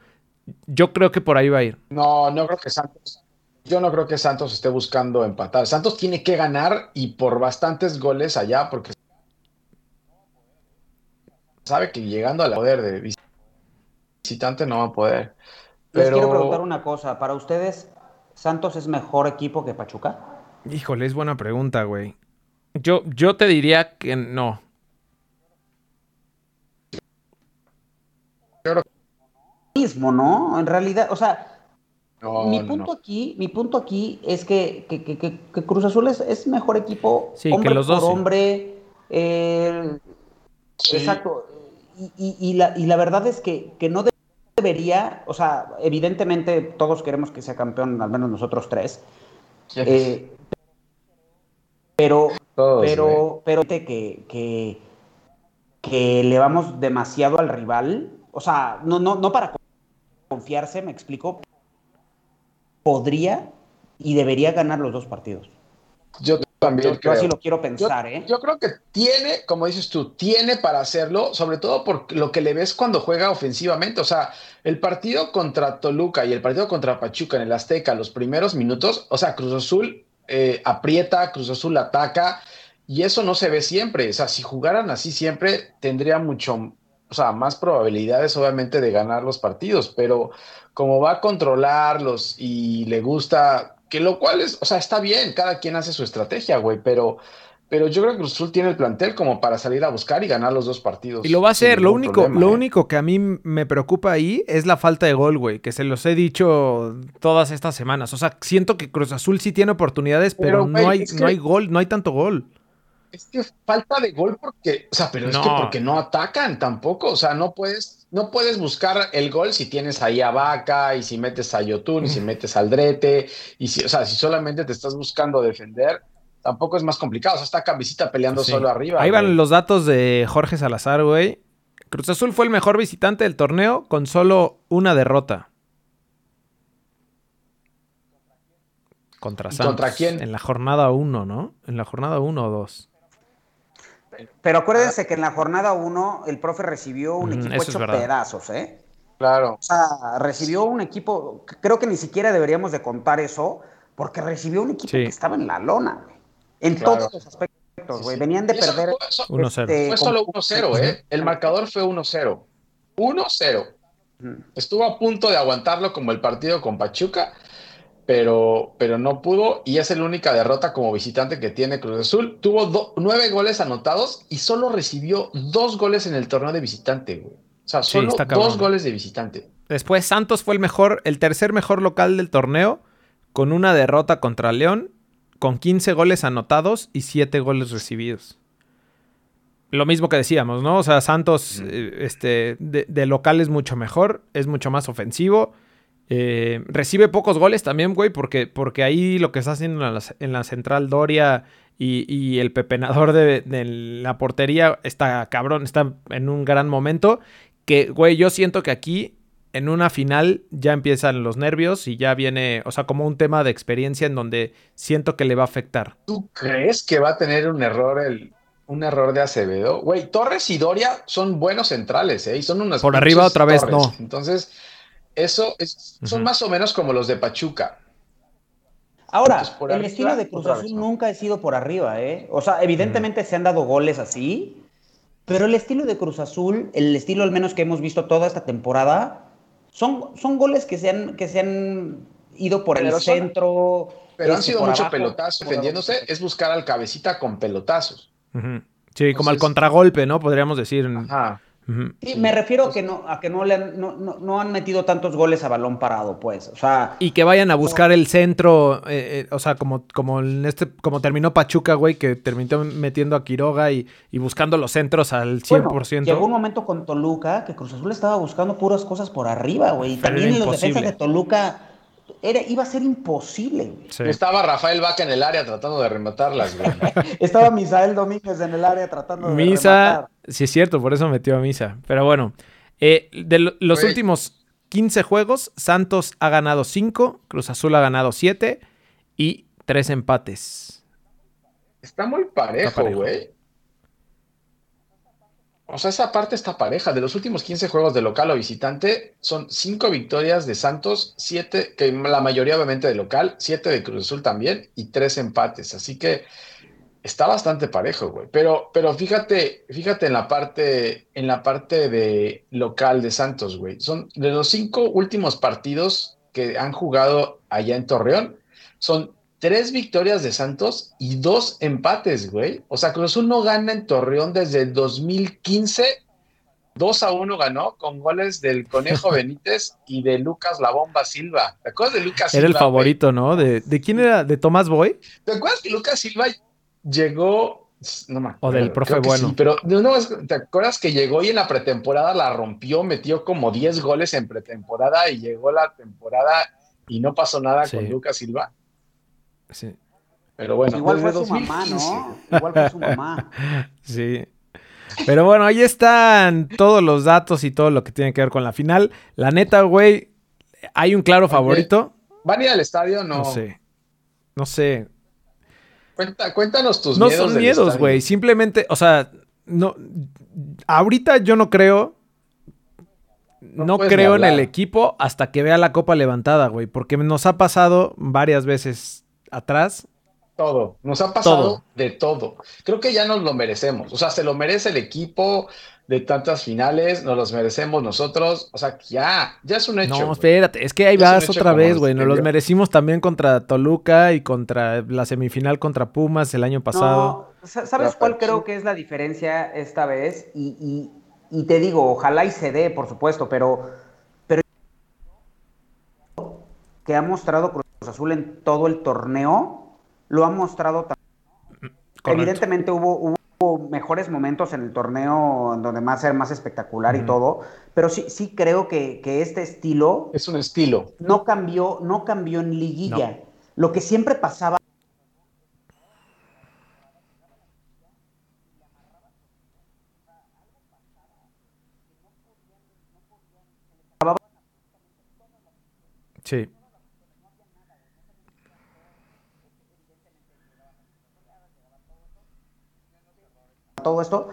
Yo creo que por ahí va a ir. No, no creo que Santos. Yo no creo que Santos esté buscando empatar. Santos tiene que ganar y por bastantes goles allá, porque sabe que llegando al poder de visitante no va a poder. Les Pero quiero preguntar una cosa. ¿Para ustedes, Santos es mejor equipo que Pachuca? Híjole, es buena pregunta, güey. Yo, yo te diría que no. Mismo, ¿no? En realidad, o sea, no, mi punto no. aquí, mi punto aquí es que, que- que- Cruz Azul es, es mejor equipo, Sí, que hombre los dos, por hombre. eh, Sí. Exacto. Y, y- y la, y la verdad es que, que no debería, o sea, evidentemente todos queremos que sea campeón, al menos nosotros tres. eh, pero, Todos, pero, pero que, que, que le vamos demasiado al rival. O sea, no, no, no para confiarse, me explico. Podría y debería ganar los dos partidos. Yo también Yo, yo creo. así lo quiero Yo, pensar, ¿eh? yo creo que tiene, como dices tú, tiene para hacerlo, sobre todo por lo que le ves cuando juega ofensivamente. O sea, el partido contra Toluca y el partido contra Pachuca en el Azteca, los primeros minutos, o sea, Cruz Azul eh, aprieta, Cruz Azul ataca, y eso no se ve siempre. O sea, si jugaran así siempre, tendría mucho, o sea, más probabilidades, obviamente, de ganar los partidos, pero como va a controlarlos y le gusta, que lo cual es, o sea, está bien, cada quien hace su estrategia, güey, pero, pero yo creo que Cruz Azul tiene el plantel como para salir a buscar y ganar los dos partidos. Y lo va a hacer. Lo único, problema, lo ¿eh? único que a mí me preocupa ahí es la falta de gol, güey. Que se los he dicho todas estas semanas. O sea, siento que Cruz Azul sí tiene oportunidades, pero, Pero, güey, no, hay, es no hay gol, no hay tanto gol. Es que falta de gol porque, o sea, pero es que porque no atacan tampoco, o sea, no puedes, no puedes buscar el gol si tienes ahí a Vaca y si metes a Yotun y si metes al Drete y si, o sea, si solamente te estás buscando defender, tampoco es más complicado, o sea, está Cabecita peleando Sí. solo arriba. Ahí van güey. los datos de Jorge Salazar, güey. Cruz Azul fue el mejor visitante del torneo con solo una derrota. Contra ¿Y Santos. contra quién? En la jornada 1, ¿no? En la jornada 1 o 2. Pero acuérdense que en la jornada 1 el profe recibió un Ujú, equipo hecho pedazos, ¿eh? Claro. O sea, recibió un equipo, creo que ni siquiera deberíamos de contar eso, porque recibió un equipo Sí. que estaba en la lona, güey. En Claro. todos los aspectos, güey. Sí. Venían de eso perder. fue- eso- 1-0. este, Fue solo 1-0, ¿eh? El marcador fue 1-0. 1-0. Ujú. Estuvo a punto de aguantarlo como el partido con Pachuca, pero, pero no pudo y es la única derrota como visitante que tiene Cruz Azul. Tuvo do- nueve goles anotados y solo recibió dos goles en el torneo de visitante, güey. O sea, solo dos goles de visitante. Después Santos fue el mejor, el tercer mejor local del torneo, con una derrota contra León, con 15 goles anotados y 7 goles recibidos. Lo mismo que decíamos, ¿no? O sea, Santos eh, este, de, de local es mucho mejor, es mucho más ofensivo. Eh, recibe pocos goles también, güey, porque, porque ahí lo que está haciendo en la, en la central Doria y, y el pepenador de, de la portería está cabrón, está en un gran momento. Que, güey, yo siento que aquí en una final ya empiezan los nervios y ya viene, o sea, como un tema de experiencia en donde siento que le va a afectar. ¿Tú crees que va a tener un error el, un error de Acevedo? Güey, Torres y Doria son buenos centrales, ¿eh? Y son unas Por arriba otra vez, torres. no. Entonces, eso es, son más o menos como los de Pachuca. Ahora, Entonces, por el arriba, estilo de Cruz Azul vez, ¿no? nunca ha sido por arriba, ¿eh? O sea, evidentemente se han dado goles así, pero el estilo de Cruz Azul, el estilo al menos que hemos visto toda esta temporada, son, son goles que se han, que se han ido por Pero el son- centro. Pero han este, sido mucho abajo, pelotazos. por Defendiéndose es buscar al cabecita con pelotazos. Sí, como al contragolpe, ¿no? Podríamos decir. Ajá. Sí, Sí, me refiero a que no, a que no le han, no, no- no han metido tantos goles a balón parado, pues. O sea, Y que vayan a buscar el centro, eh, eh, o sea, como, como en este, como terminó Pachuca, güey, que terminó metiendo a Quiroga y, y buscando los centros al 100%. Bueno, llegó un momento con Toluca que Cruz Azul estaba buscando puras cosas por arriba, güey. Y también los defensas de Toluca era, iba a ser imposible. Sí. Estaba Rafael Vaca en el área tratando de rematarlas, güey. Estaba Misael Domínguez en el área tratando de Misa, rematar. sí es cierto, por eso metió a Misa. Pero bueno, Eh, de lo- los últimos 15 juegos, Santos ha ganado 5, Cruz Azul ha ganado 7 y 3 empates. Está muy parejo, Está parejo. güey. O sea, esa parte está pareja. De los últimos 15 juegos de local o visitante, son 5 victorias de Santos, 7, que la mayoría obviamente de local, 7 de Cruz Azul también y 3 empates. Así que está bastante parejo, güey. Pero, pero fíjate, fíjate en la parte, en la parte de local de Santos, güey. Son de los 5 últimos partidos que han jugado allá en Torreón, son tres victorias de Santos y dos empates, güey. O sea, Cruz Azul no gana en Torreón desde el 2015. 2 a 1 ganó con goles del Conejo Benítez y de Lucas La Bomba Silva. ¿Te acuerdas de Lucas Era el Silva, favorito, ¿no? De, ¿De quién era? ¿De Tomás Boy? ¿Te acuerdas que Lucas Silva llegó? No me acuerdo, del profe Bueno. sí, pero no, ¿te acuerdas que llegó y en la pretemporada la rompió, metió como 10 goles en pretemporada y llegó la temporada y no pasó nada Sí. con Lucas Silva? Sí. Pero bueno, Igual fue su mamá, 2015, ¿no? Igual fue su mamá. Sí. Pero bueno, ahí están todos los datos y todo lo que tiene que ver con la final. La neta, güey, hay un claro favorito. ¿Van a ir al estadio? No. No sé. No sé. Cuenta- cuéntanos tus No miedos. son del miedos, güey. Simplemente, o sea, no. Ahorita yo no creo. No, creo en el equipo hasta que vea la copa levantada, güey. Porque nos ha pasado varias veces atrás. Todo. Nos ha pasado Todo. de todo. Creo que ya nos lo merecemos. O sea, se lo merece el equipo de tantas finales, nos los merecemos nosotros. O sea, ya, ya es un hecho. No, espérate, es que ahí vas otra vez, güey. Nos los merecimos también contra Toluca y contra la semifinal contra Pumas el año pasado. No, sa- ¿sabes La cuál creo que es la diferencia esta vez? Y, y- y te digo, ojalá y se dé, por supuesto, pero, pero que ha mostrado Azul en todo el torneo, lo ha mostrado también. Correcto. Evidentemente hubo, hubo mejores momentos en el torneo donde más era más espectacular y todo, pero sí, sí creo que, que este estilo Es un estilo. no cambió, no cambió en liguilla. Lo que siempre pasaba Sí. Todo esto,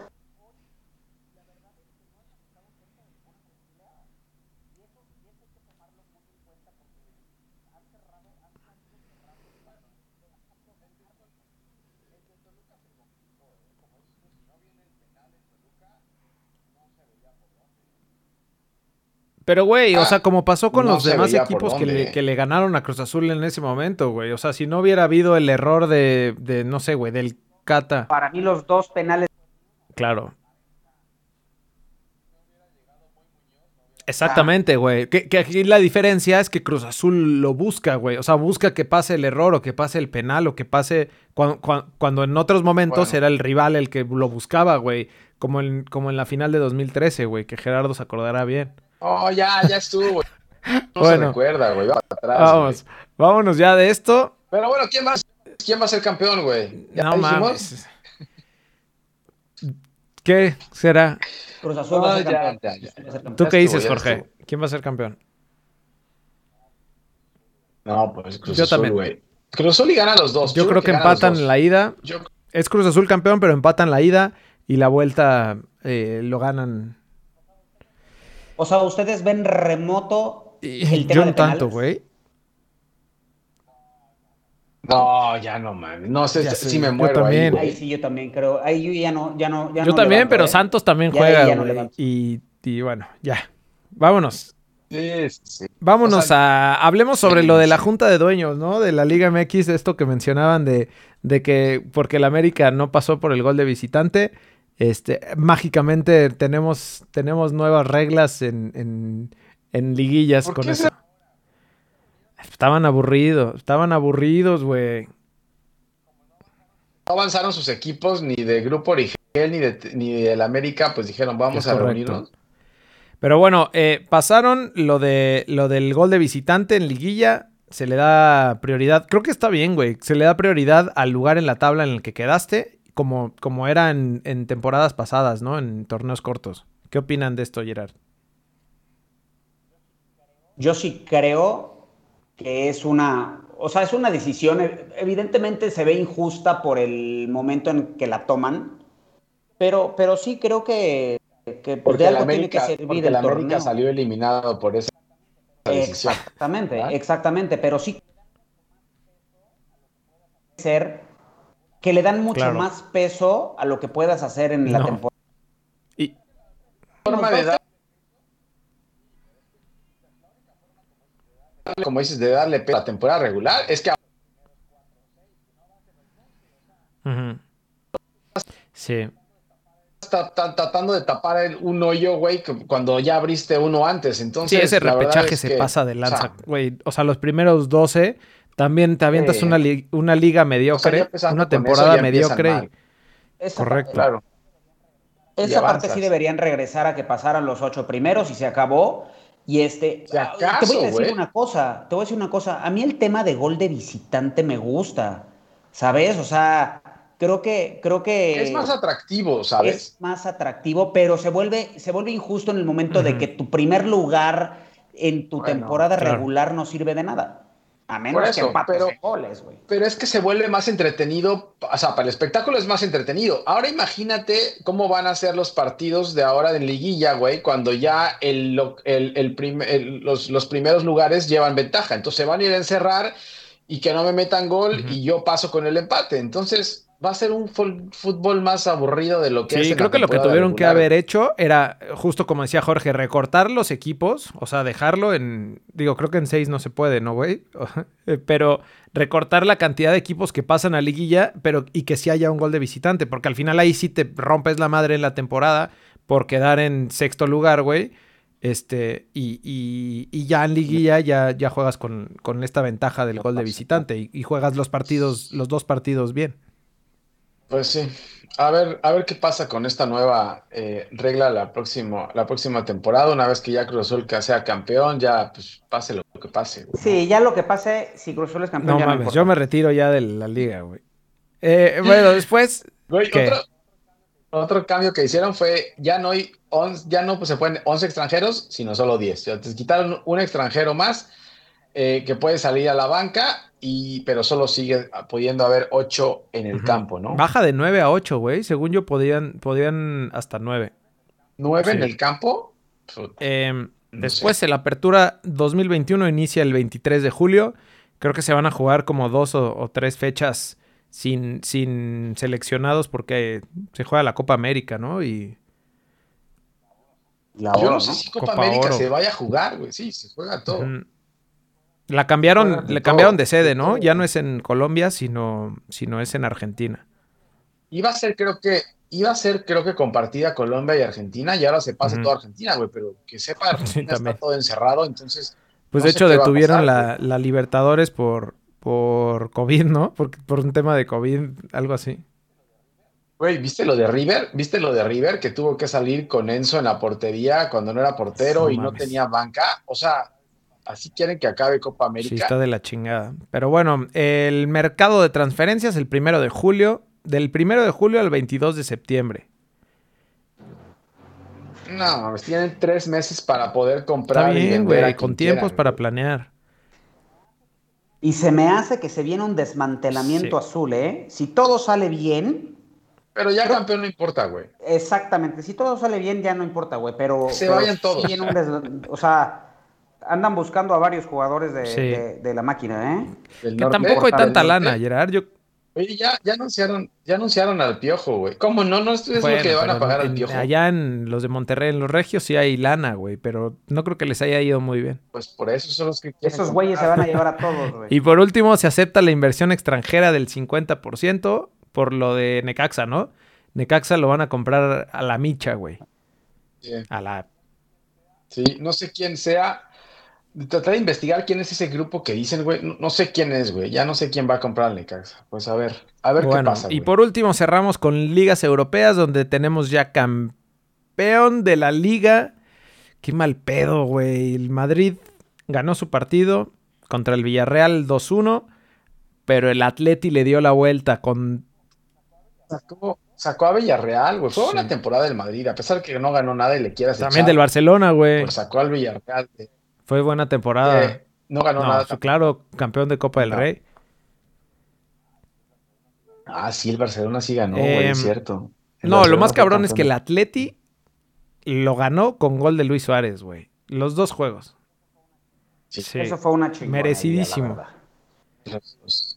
Pero, güey, o sea, como pasó con no los se demás equipos que le, que le ganaron a Cruz Azul en ese momento, güey. O sea, si no hubiera habido el error de, de no sé, güey, del Cata. para mí los dos penales Claro. Exactamente, güey. Que, que aquí la diferencia es que Cruz Azul lo busca, güey. O sea, busca que pase el error o que pase el penal o que pase cuan- cuan- cuando en otros momentos Bueno. era el rival el que lo buscaba, güey. Como en, como en la final de 2013, güey, que Gerardo se acordará bien. Oh, ya, ya estuvo. No Bueno. se recuerda, güey. Atrás. Vamos, güey. vámonos ya de esto. Pero bueno, ¿quién va, ¿quién va a ser campeón, güey? ¿Ya No dijimos? mames. ¿Qué será? Cruz Azul No, va a ser ya, campeón. ya, ya. Va a ser campeón. ¿Tú Ya qué dices, ya Jorge? ¿Quién va a ser campeón? No, pues Cruz Yo Azul, también. güey. Cruz Azul y gana los dos. Yo creo que empatan la ida. Yo Es Cruz Azul campeón, pero empatan la ida y la vuelta eh, lo ganan. O sea, ustedes ven remoto Y el tema yo de un tanto, güey. No, ya no mames. No sé si me muero ahí, también. Ahí sí, yo también creo. Ahí yo ya no, ya no, ya Yo no también, levanto, pero ¿eh? Santos también Ya ahí juega, ya no y, y bueno, ya. Vámonos. Sí, sí, sí. Vámonos O sea, a. Hablemos sobre sí, lo de la. Junta de Dueños, ¿no? De la Liga MX, esto que mencionaban de, de que porque el América no pasó por el gol de visitante, este, mágicamente tenemos, tenemos nuevas reglas en, en, en liguillas ¿Por con qué eso. Estaban aburridos, estaban aburridos, güey. No avanzaron sus equipos ni de Grupo Origel ni de ni del América, pues dijeron, vamos Es a correcto. reunirnos. Pero bueno, eh, pasaron lo, de, lo del gol de visitante en liguilla. Se le da prioridad. Creo que está bien, güey. Se le da prioridad al lugar en la tabla en el que quedaste, como, como era en, en temporadas pasadas, ¿no? En torneos cortos. ¿Qué opinan de esto, Gerard? yo sí creo que es una, o sea, es una decisión, evidentemente se ve injusta por el momento en que la toman, pero, pero sí creo que, que pues, porque la América, porque la América salió eliminado por esa decisión. Exactamente, exactamente, pero sí ser que le dan mucho más peso a lo que puedas hacer en la temporada. Y forma de dar como dices, de darle peso a la temporada regular, es que Sí. Está, tratando de tapar un hoyo, güey, cuando ya abriste uno antes. Entonces, sí, ese repechaje se pasa de lanza, güey. O, sea, los primeros 12 también te avientas una, una liga mediocre, una temporada mediocre. Correcto. Claro. Esa parte sí deberían regresar a que pasaran los ocho primeros y se acabó. Y este, ah, te voy a decir una cosa, te voy a decir una cosa. A mí el tema de gol de visitante me gusta, ¿sabes? O sea, creo que, creo que es más atractivo, ¿sabes? Es más atractivo, pero se vuelve, se vuelve injusto en el momento de que tu primer lugar en tu temporada regular no sirve de nada. A menos que pero, goles, güey. Pero es que se vuelve más entretenido, o sea, para el espectáculo es más entretenido. Ahora imagínate cómo van a ser los partidos de ahora de liguilla, güey, cuando ya el, los, los, primeros lugares llevan ventaja. Entonces se van a ir a encerrar y que no me metan gol y yo paso con el empate. Entonces, va a ser un fútbol más aburrido de lo que sí, es. Sí, creo que lo que tuvieron que haber hecho era, justo como decía Jorge, recortar los equipos, o sea, dejarlo en. Digo, creo que en seis no se puede, ¿no, güey? pero recortar la cantidad de equipos que pasan a liguilla, pero y que sí haya un gol de visitante, porque al final ahí sí te rompes la madre en la temporada por quedar en sexto lugar, güey. Este, y, y, ya en liguilla ya, ya juegas con, con esta ventaja del gol de visitante y, y juegas los partidos, los dos partidos bien. Pues sí. A ver, a ver qué pasa con esta nueva eh, regla la próxima, la próxima temporada. Una vez que ya Cruz Azul sea campeón, ya pues pase lo que pase. Sí, ya lo que pase, si Cruz Azul es campeón. No mames, yo me retiro ya de la liga, güey. Eh, bueno, después. otro, cambio que hicieron fue ya no hay ya no pues, se pueden 11 extranjeros, sino solo 10. Entonces quitaron un extranjero más eh, que puede salir a la banca, y, pero solo sigue pudiendo haber 8 en el campo, ¿no? Baja de 9 a 8, güey. Según yo, podían, podían hasta 9. ¿9 en el campo? Em, después, la apertura 2021 inicia el 23 de julio. Creo que se van a jugar como dos o, tres fechas sin, sin seleccionados porque se juega la Copa América, ¿no? Y. Yo no sé si Copa, América se vaya a jugar, güey. Sí, se juega todo. La cambiaron, le cambiaron de sede, ¿no? Ya no es en Colombia, sino, sino es en Argentina. Iba a ser, creo que, iba a ser, creo que compartida Colombia y Argentina, y ahora se pasa toda Argentina, güey, pero que sepa, Argentina está todo encerrado, entonces. Pues de hecho detuvieron la, Libertadores por, por COVID, ¿no? Por, por un tema de COVID, algo así. Güey, ¿viste lo de River? ¿Viste lo de River que tuvo que salir con Enzo en la portería cuando no era portero y no tenía banca? O sea, así quieren que acabe Copa América. Sí, está de la chingada. Pero bueno, el mercado de transferencias el primero de julio, del primero de julio al 22 de septiembre. No, tienen tres meses para poder comprar. Está bien, güey, con tiempos para planear. Y se me hace que se viene un desmantelamiento azul, ¿eh? Si todo sale bien. Pero ya campeón no importa, güey. Exactamente. Si todo sale bien, ya no importa, güey. Pero. Se vayan todos. o sea andan buscando a varios jugadores de, la máquina, ¿eh? que tampoco hay tanta lana, Gerard. Yo... Oye, ya, ya, anunciaron, ya anunciaron al Piojo, güey. ¿Cómo no? No es lo que van a pagar al Piojo. Allá en los de Monterrey, en los Regios, sí hay lana, güey, pero no creo que les haya ido muy bien. Pues por eso son los que Esos güeyes se van a llevar a todos, güey. Y por último, se acepta la inversión extranjera del 50% por lo de Necaxa, ¿no? Necaxa lo van a comprar a la micha, güey. A la... Sí, no sé quién sea, tratar de investigar quién es ese grupo que dicen, güey, no, sé quién es, güey, ya no sé quién va a comprar al Necaxa. Pues a ver, a ver qué pasa. Y por último cerramos con ligas europeas donde tenemos ya campeón de la liga. Qué mal pedo, güey. El Madrid ganó su partido contra el Villarreal 2-1, pero el Atleti le dio la vuelta con... Sacó, a Villarreal, güey. Fue una temporada del Madrid, a pesar de que no ganó nada y le quiera También del Barcelona, güey. Pues sacó al Villarreal. Fue buena temporada. Eh, no ganó No, nada. fue claro, campeón de Copa del No. Rey. Ah, sí, el Barcelona sí ganó, güey, Em, es cierto. El No, lo más cabrón es que el Atleti lo ganó con gol de Luis Suárez, güey. Los dos juegos. Sí. Sí. Eso fue una chingada. Merecidísimo. Los dos.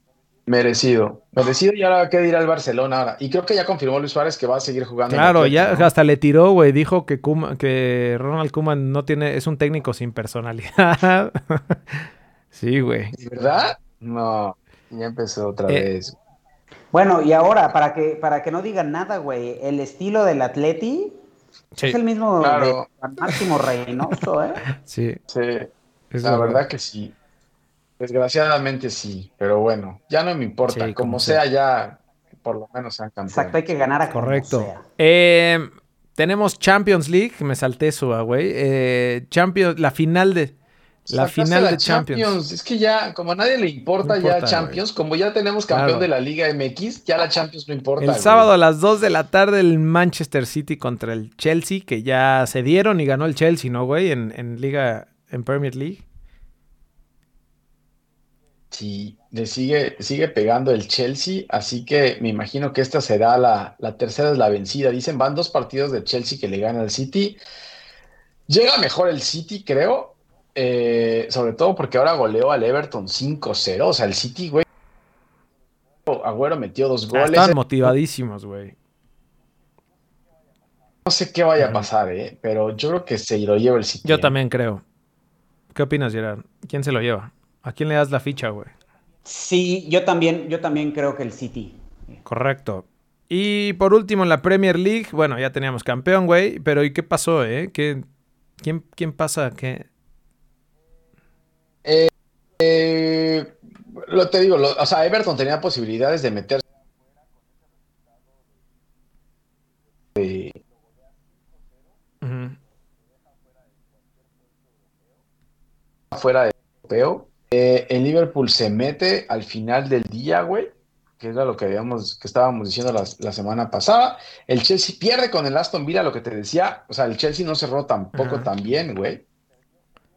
Merecido. Merecido y ahora qué dirá el Barcelona ahora. Y creo que ya confirmó Luis Suárez que va a seguir jugando. Claro, ya ¿no? hasta le tiró, güey. Dijo que, Koeman- que Ronald Koeman no tiene, es un técnico sin personalidad. sí, güey. ¿De verdad? No, ya empezó otra Eh, vez. Bueno, y ahora, para que, para que no digan nada, güey, el estilo del Atleti Sí, es el mismo Claro. de Máximo Reynoso, ¿eh? sí. Sí, es la verdad que sí. Desgraciadamente sí, pero bueno, ya no me importa. Sí, como como sea, ya por lo menos sean campeones. Exacto, hay que ganar a como Correcto. sea. Eh, tenemos Champions League, me salté eso, ah, güey. Eh, Champions, la final de la Sacaste final la de Champions. Es que ya, como a nadie le importa, No importa, ya Champions, como ya tenemos campeón Claro. de la Liga MX, ya la Champions no importa. El sábado a las 2 de la tarde el Manchester City contra el Chelsea, que ya se dieron y ganó el Chelsea, ¿no, güey? En, en Liga, en Premier League. Sí, le sigue, sigue pegando el Chelsea, así que me imagino que esta será la, la tercera es la vencida. Dicen, van dos partidos de Chelsea que le gana al City. Llega mejor el City, creo, eh, sobre todo porque ahora goleó al Everton 5-0. O sea, el City, güey. Agüero metió dos Ah, goles. estaban motivadísimos, güey. No sé qué vaya a pasar, eh, pero yo creo que se lo lleva el City. Yo eh. también creo. ¿Qué opinas, Gerard? ¿Quién se lo lleva? ¿A quién le das la ficha, güey? Sí, yo también, yo también creo que el City. Correcto. Y por último, en la Premier League, bueno, ya teníamos campeón, güey, pero ¿y qué pasó, eh? ¿Qué, quién, ¿Quién pasa? ¿Qué? Eh, lo te digo, lo- o sea, Everton tenía posibilidades de meterse fuera de europeo. Eh, el Liverpool se mete al final del día, güey, que era lo que habíamos, que estábamos diciendo la, la semana pasada. El Chelsea pierde con el Aston Villa, lo que te decía. O sea, el Chelsea no cerró tampoco Ajá. tan bien, güey.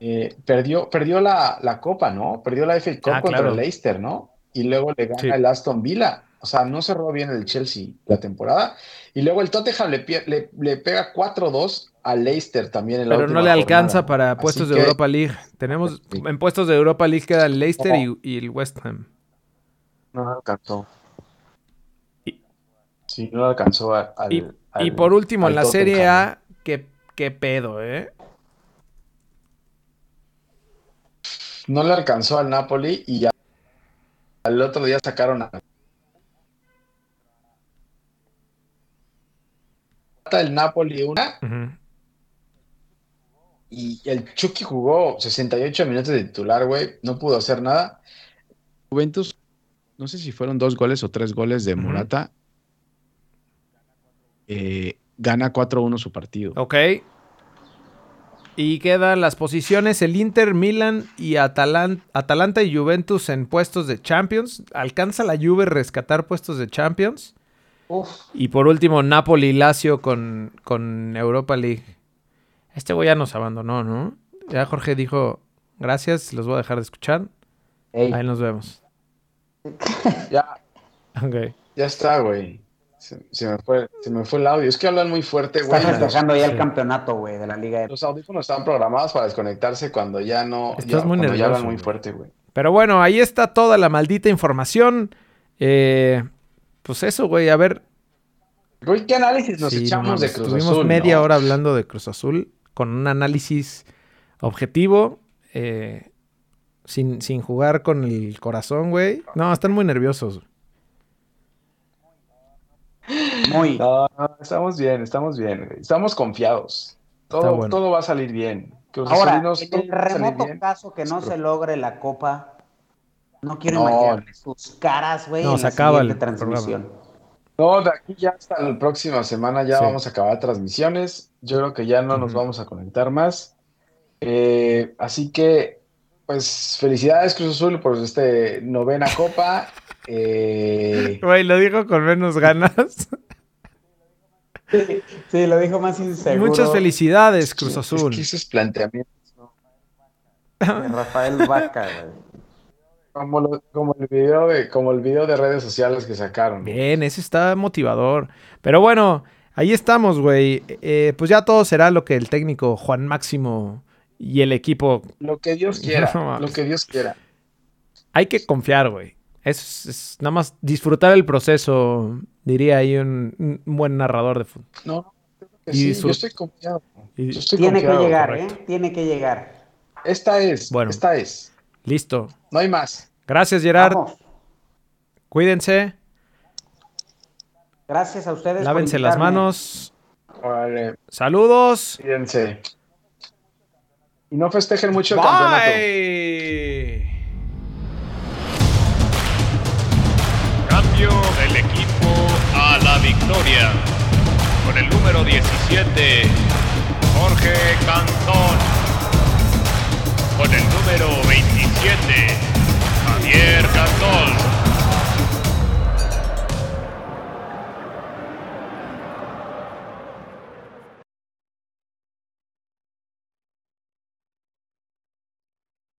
Eh, perdió, perdió la, la Copa, ¿no? Perdió la FA Cup Ah, contra claro. el Leicester, ¿no? Y luego le gana Sí. el Aston Villa. O sea, no cerró bien el Chelsea la temporada. Y luego el Tottenham le, pie- le, le pega 4-2 al Leicester también en la Pero no le alcanza jornada. para Así puestos de que- Europa League. Tenemos Sí. en puestos de Europa League queda el Leicester y, y el West Ham. No alcanzó. Y- Sí, no alcanzó a- al, Y, al- y por último, al en la Serie. A, ¿qué, qué pedo, eh? No le alcanzó al Napoli y ya al otro día sacaron a el Napoli una Ujú. Y el Chucky jugó 68 minutos de titular, güey, no pudo hacer nada. Juventus, no sé si fueron dos goles o tres goles de. Morata. Eh, gana 4-1 su partido. Ok. Y quedan las posiciones el Inter, Milan y Atalan- Atalanta y Juventus en puestos de Champions. ¿Alcanza la Juve rescatar puestos de Champions? Uf, Y por último, Napoli y Lazio con, con Europa League. Este güey ya nos abandonó, ¿no? Ya Jorge dijo, gracias, los voy a dejar de escuchar. ey, Ahí nos vemos. Ya, Ok. ya está, güey. Se, se me fue, se me fue el audio. Es que hablan muy fuerte, güey. está festejando ya sí. el campeonato, güey, de la Liga de... Los audífonos están programados para desconectarse cuando ya no. Estás ya- muy cuando ya nervioso, hablan muy fuerte, güey. Pero bueno, ahí está toda la maldita información. Eh, pues eso, güey, a ver. Güey, ¿qué análisis nos Sí, no echamos de Cruz Estuvimos Azul? media no? hora hablando de Cruz Azul con un análisis objetivo, eh, sin, sin jugar con el corazón, güey. No, están muy nerviosos. Muy. No, no, estamos bien, estamos bien, güey. Estamos confiados. Todo, bueno. todo va a salir bien. Ahora, en el remoto bien. caso que no se logre la copa, no quiero No. imaginar sus caras, güey, No, en se la acaba siguiente el transmisión. No, de aquí ya hasta la próxima semana ya Sí. vamos a acabar transmisiones. Yo creo que ya no nos vamos a conectar más. Eh, así que, pues, felicidades Cruz Azul por este novena copa. Eh, Güey, lo dijo con menos ganas. Sí, lo dijo más inseguro. Muchas felicidades, es Cruz que- Azul. Es que esos planteamientos, ¿no? De Rafael Vaca, güey. Como, lo- como el video de, como el video de redes sociales que sacaron. Bien, ese está motivador. Pero bueno, ahí estamos, güey. Eh, pues ya todo será lo que el técnico Juan Máximo y el equipo. Lo que Dios quiera, No lo que Dios quiera. Hay que confiar, güey. Es, es nada más disfrutar el proceso, diría ahí un, un buen narrador de fútbol. No, creo que Y sí, su- yo estoy confiado. y- Yo estoy Tiene que llegar, correcto. ¿eh? Tiene que llegar. Esta es, Bueno. esta es. Listo. No hay más. Gracias, Gerard. Vamos. Cuídense. Gracias a ustedes. por Lávense las manos. Saludos. cuídense. Y no festejen mucho el campeonato. Bye. Cambio del equipo a la victoria. Con el número 17, Jorge Cantón. Con el número 27, Javier Cantón.